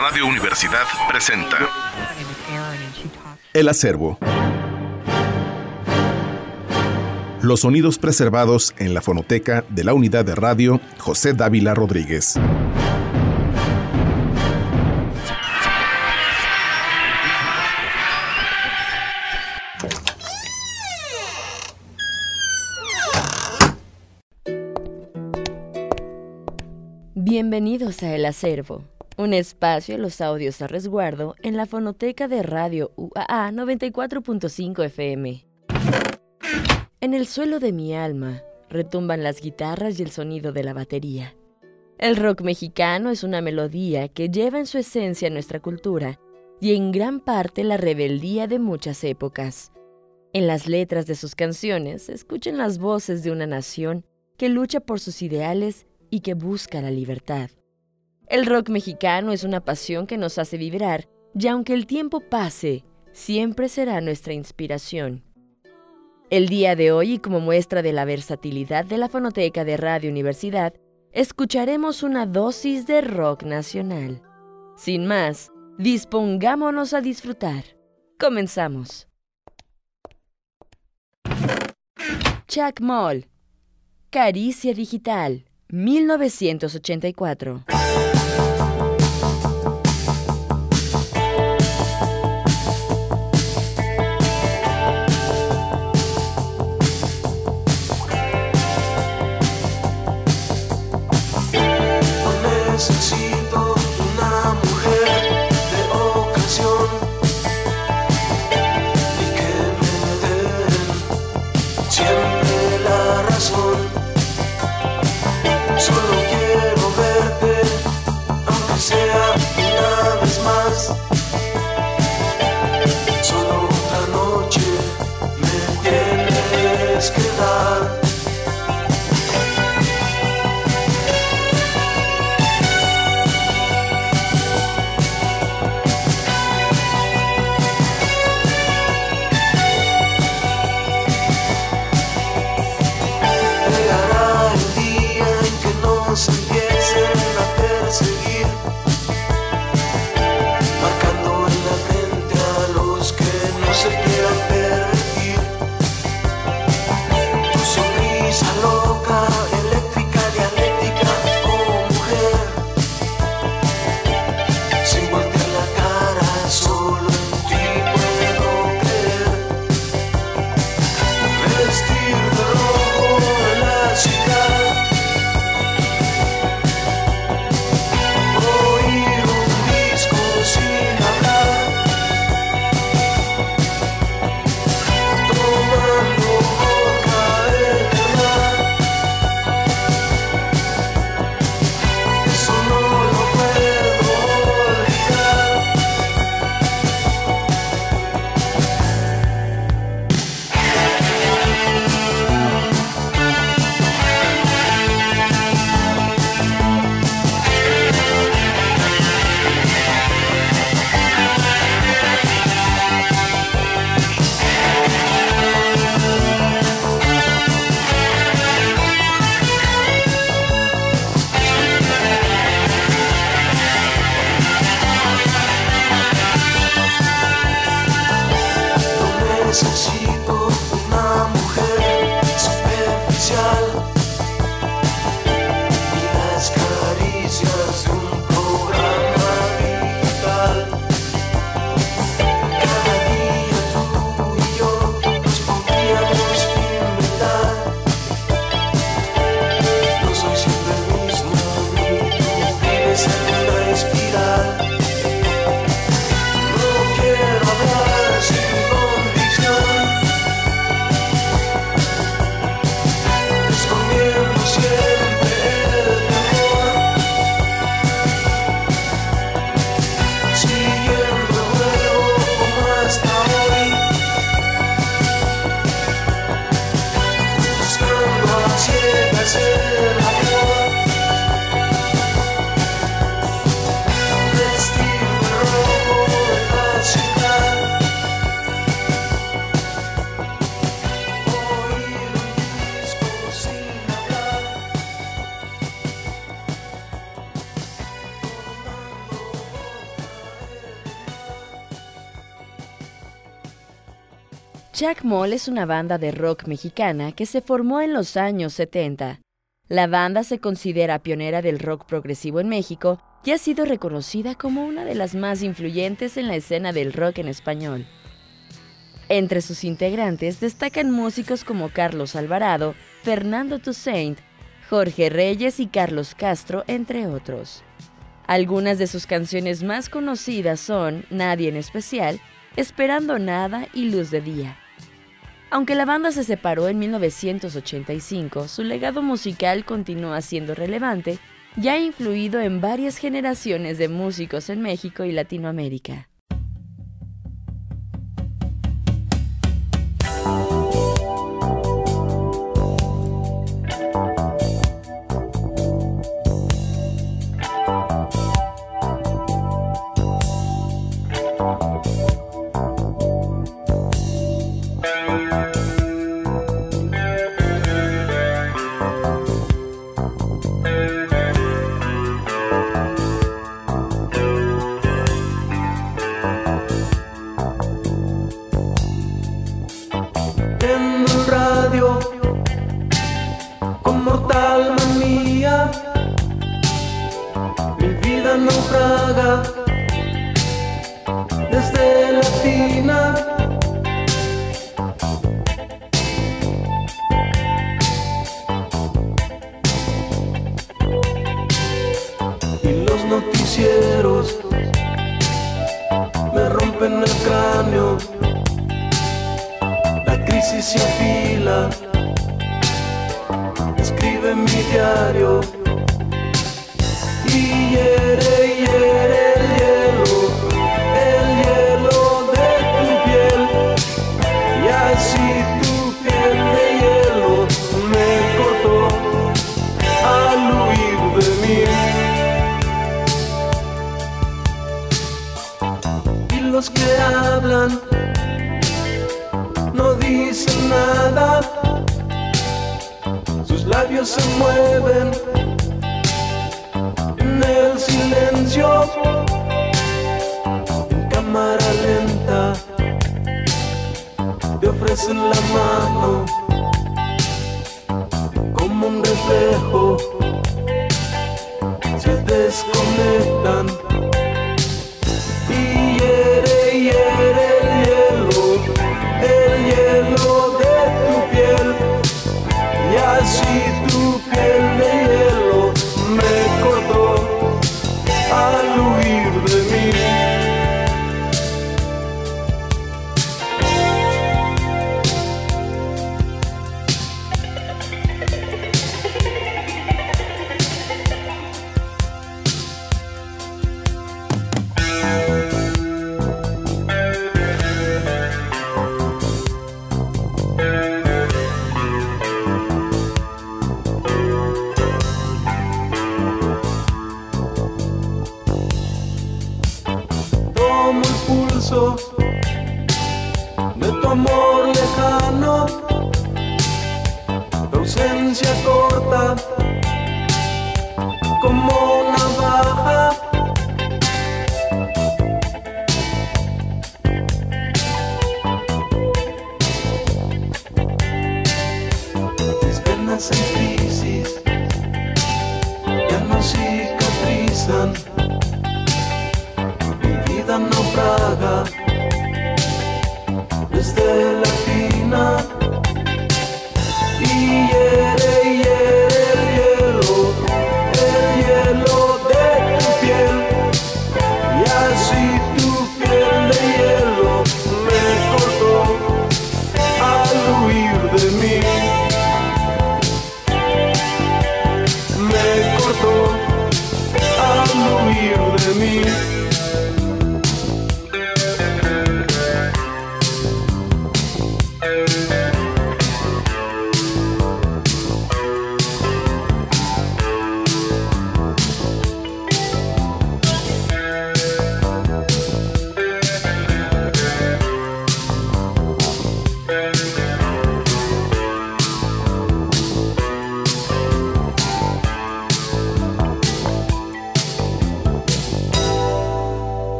Radio Universidad presenta El acervo. Los sonidos preservados en la fonoteca de la unidad de radio José Dávila Rodríguez. Bienvenidos a El Acervo, un espacio de los audios a resguardo en la fonoteca de radio UAA 94.5 FM. En el suelo de mi alma retumban las guitarras y el sonido de la batería. El rock mexicano es una melodía que lleva en su esencia nuestra cultura y en gran parte la rebeldía de muchas épocas. En las letras de sus canciones se escuchan las voces de una nación que lucha por sus ideales y que busca la libertad. El rock mexicano es una pasión que nos hace vibrar y aunque el tiempo pase, siempre será nuestra inspiración. El día de hoy, y como muestra de la versatilidad de la fonoteca de Radio Universidad, escucharemos una dosis de rock nacional. Sin más, dispongámonos a disfrutar. Comenzamos. Chuck Moll, Caricia Digital. 1984. Moll es una banda de rock mexicana que se formó en los años 70. La banda se considera pionera del rock progresivo en México y ha sido reconocida como una de las más influyentes en la escena del rock en español. Entre sus integrantes destacan músicos como Carlos Alvarado, Fernando Toussaint, Jorge Reyes y Carlos Castro, entre otros. Algunas de sus canciones más conocidas son Nadie en especial, Esperando Nada y Luz de Día. Aunque la banda se separó en 1985, su legado musical continúa siendo relevante y ha influido en varias generaciones de músicos en México y Latinoamérica. sicario. Y se mueven en el silencio, en cámara lenta, te ofrecen la mano como un reflejo, se desconectan. Música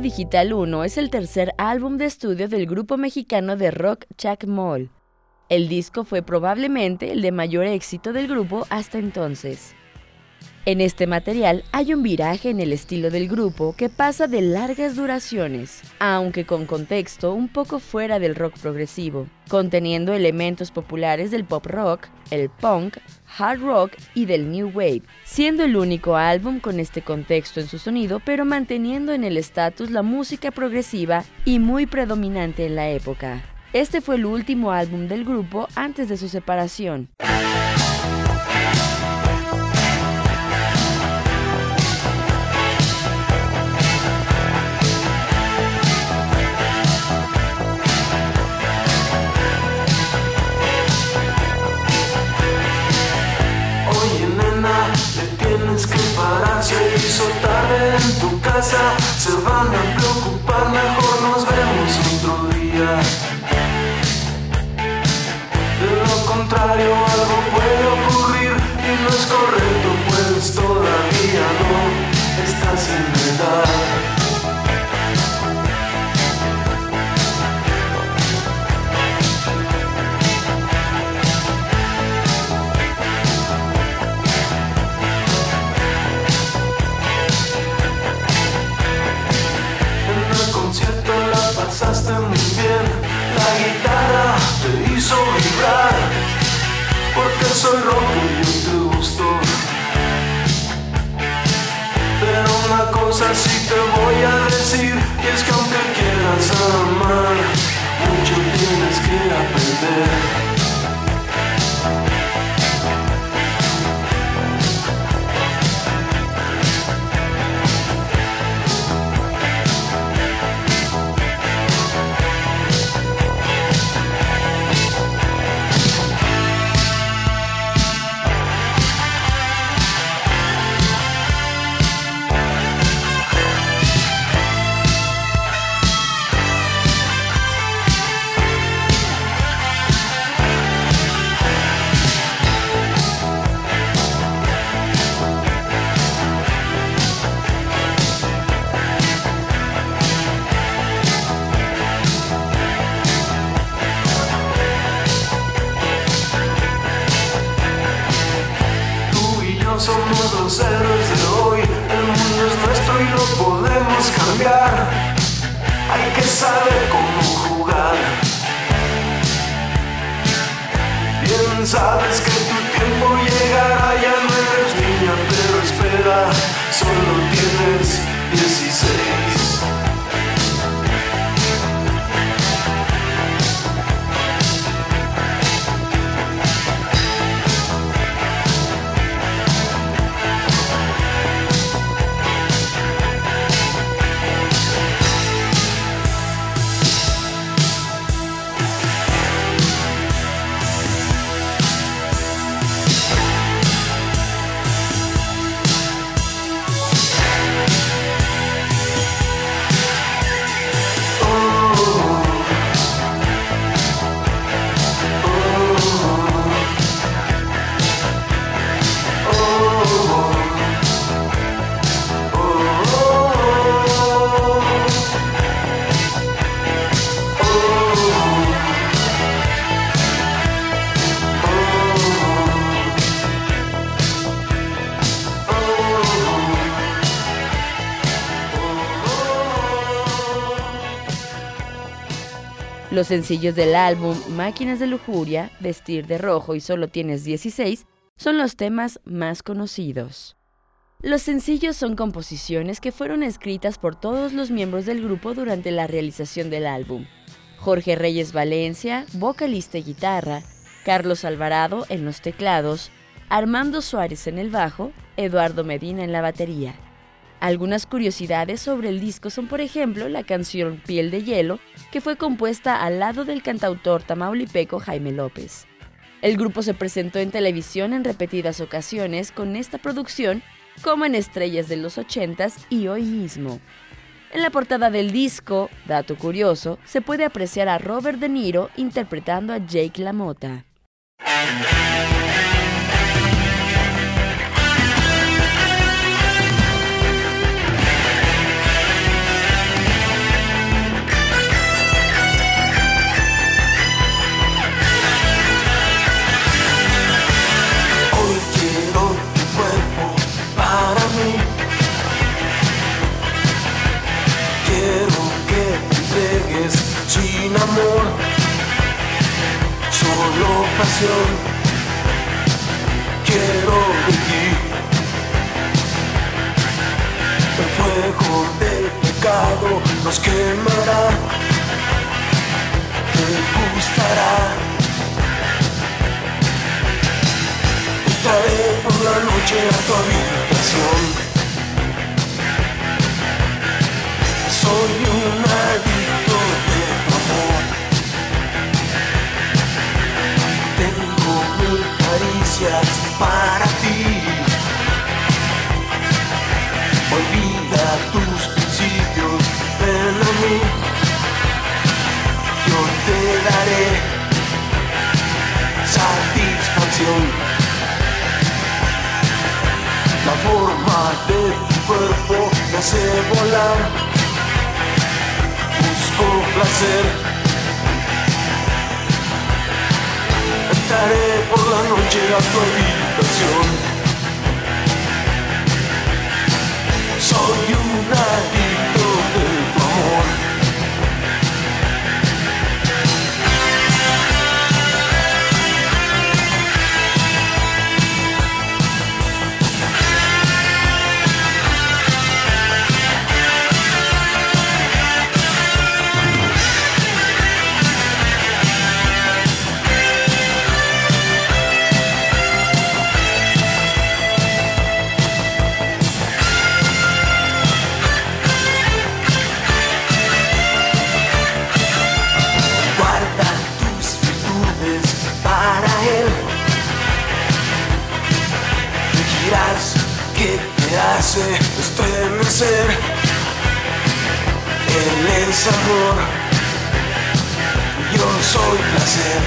Digital 1 es el tercer álbum de estudio del grupo mexicano de rock Chacmol. El disco fue probablemente el de mayor éxito del grupo hasta entonces. En este material hay un viraje en el estilo del grupo que pasa de largas duraciones, aunque con contexto un poco fuera del rock progresivo, conteniendo elementos populares del pop rock, el punk, hard rock y del new wave, siendo el único álbum con este contexto en su sonido, pero manteniendo en el estatus la música progresiva y muy predominante en la época. Este fue el último álbum del grupo antes de su separación. Se van a preocupar, mejor nos vemos otro día. De lo contrario, algo puede ocurrir y no es correcto, pues todavía no estás en man. Los sencillos del álbum Máquinas de Lujuria, Vestir de Rojo y Solo Tienes 16 son los temas más conocidos. Los sencillos son composiciones que fueron escritas por todos los miembros del grupo durante la realización del álbum. Jorge Reyes Valencia, vocalista y guitarra, Carlos Alvarado en los teclados, Armando Suárez en el bajo, Eduardo Medina en la batería. Algunas curiosidades sobre el disco son, por ejemplo, la canción Piel de Hielo, que fue compuesta al lado del cantautor tamaulipeco Jaime López. El grupo se presentó en televisión en repetidas ocasiones con esta producción, como en Estrellas de los 80s y hoy mismo. En la portada del disco, dato curioso, se puede apreciar a Robert De Niro interpretando a Jake LaMotta. Pasión. Quiero vivir el fuego del pecado nos quemará, te gustará. Entraré por la noche a tu habitación. soy para ti. Olvida tus principios, ven a mí. Yo te daré satisfacción. La forma de tu cuerpo me hace volar placer. Entraré noche a tu habitación. Soy un estremecer. Él es amor, yo soy placer.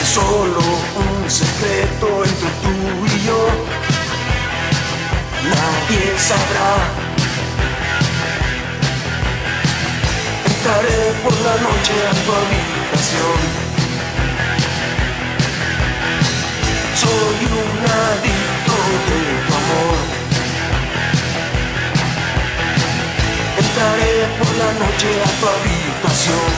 Es solo un secreto entre tú y yo. Nadie sabrá. Entraré por la noche a tu habitación. soy un adicto de amor. Entraré por la noche a tu habitación.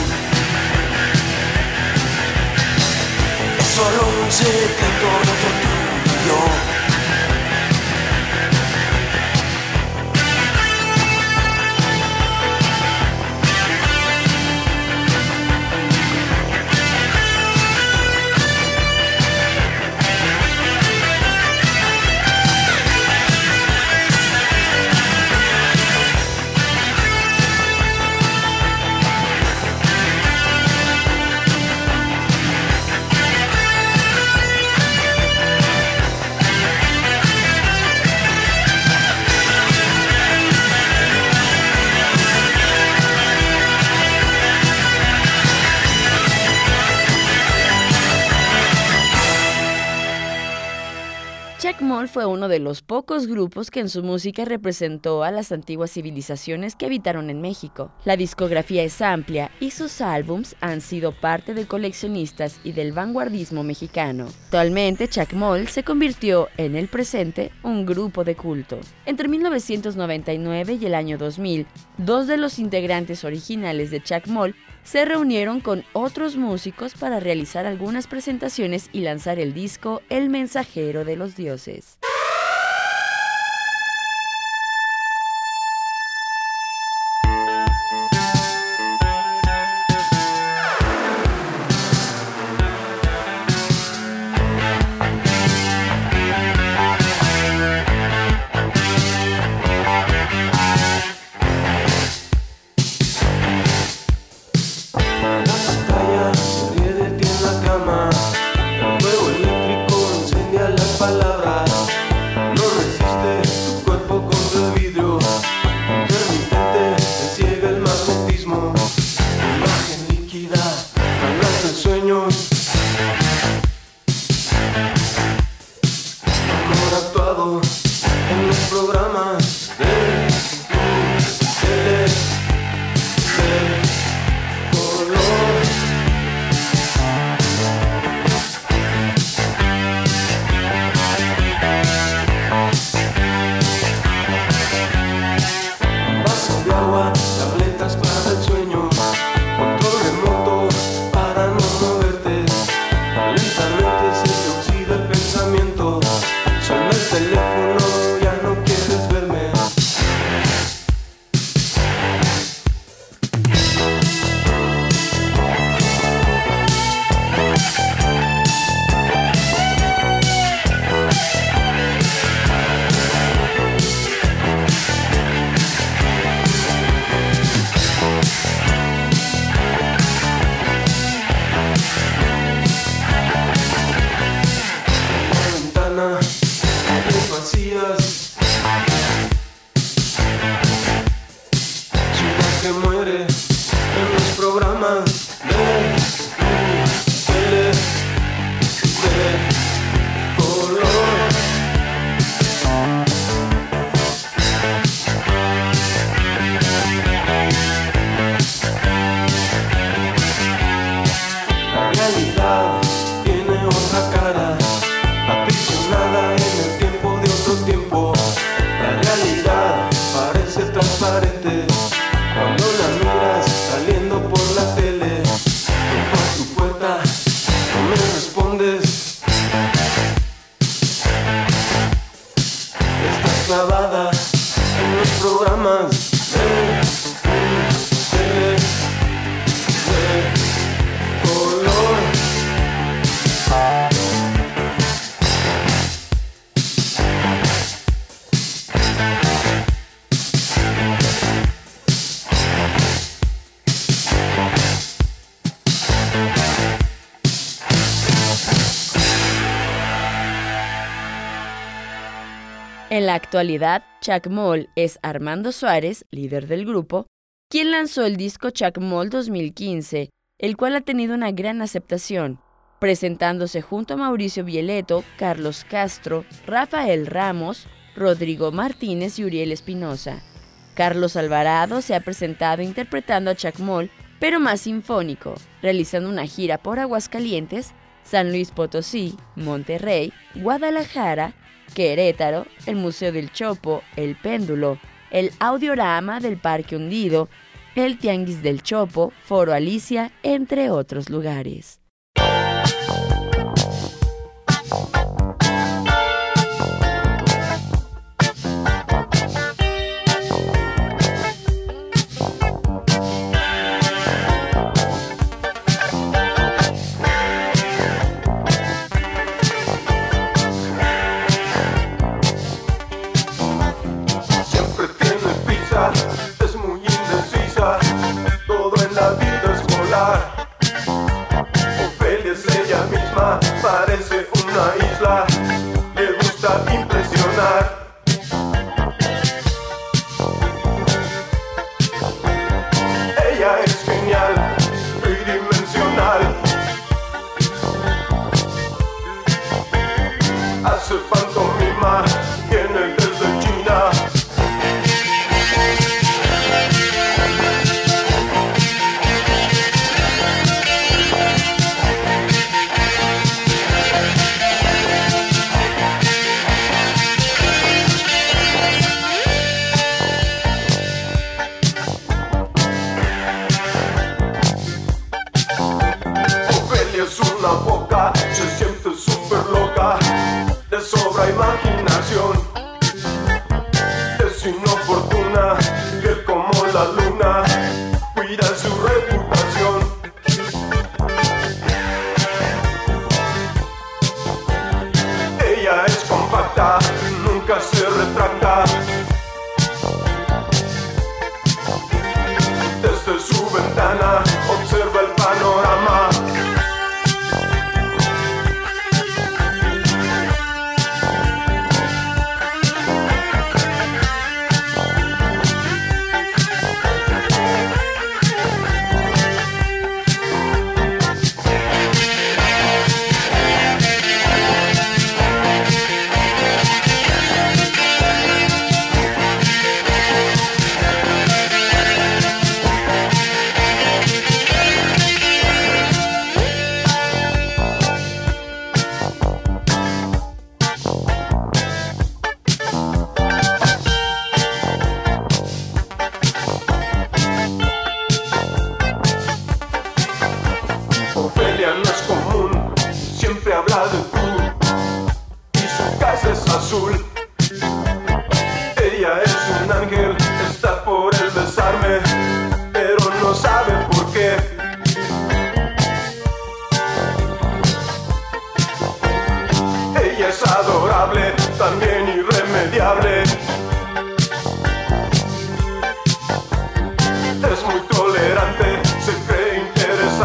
Es solo un secreto entre tú y yo. Fue uno de los pocos grupos que en su música representó a las antiguas civilizaciones que habitaron en México. La discografía es amplia y sus álbums han sido parte de coleccionistas y del vanguardismo mexicano. Actualmente, Chacmol se convirtió en el presente un grupo de culto. Entre 1999 y el año 2000, dos de los integrantes originales de Chacmol se reunieron con otros músicos para realizar algunas presentaciones y lanzar el disco El mensajero de los dioses. cuando la miras saliendo por la tele. Actualidad, Chuck Moll es Armando Suárez, líder del grupo, quien lanzó el disco Chuck Moll 2015, el cual ha tenido una gran aceptación, presentándose junto a Mauricio Vieleto, Carlos Castro, Rafael Ramos, Rodrigo Martínez y Uriel Espinosa. Carlos Alvarado se ha presentado interpretando a Chuck Moll, pero más sinfónico, realizando una gira por Aguascalientes, San Luis Potosí, Monterrey, Guadalajara, Querétaro, el Museo del Chopo, el Péndulo, el Audiorama del Parque Hundido, el Tianguis del Chopo, Foro Alicia, entre otros lugares. 날 love.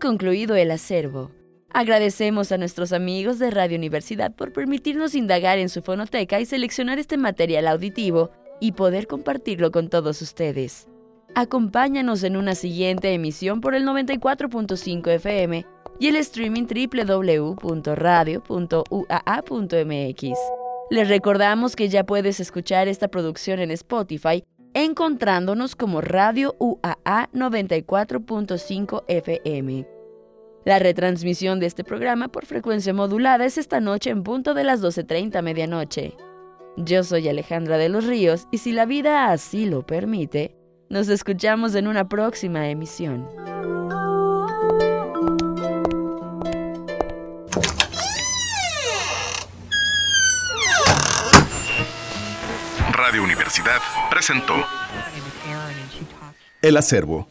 Concluido el acervo. Agradecemos a nuestros amigos de Radio Universidad por permitirnos indagar en su fonoteca y seleccionar este material auditivo y poder compartirlo con todos ustedes. Acompáñanos en una siguiente emisión por el 94.5 FM y el streaming www.radio.uaa.mx. Les recordamos que ya puedes escuchar esta producción en Spotify encontrándonos como Radio UAA 94.5 FM. La retransmisión de este programa por frecuencia modulada es esta noche en punto de las 12.30 medianoche. Yo soy Alejandra de los Ríos y si la vida así lo permite, nos escuchamos en una próxima emisión. Universidad presentó El acervo.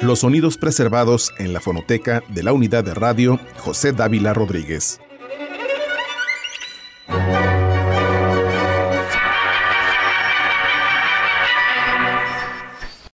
Los sonidos preservados en la fonoteca de la unidad de radio José Dávila Rodríguez.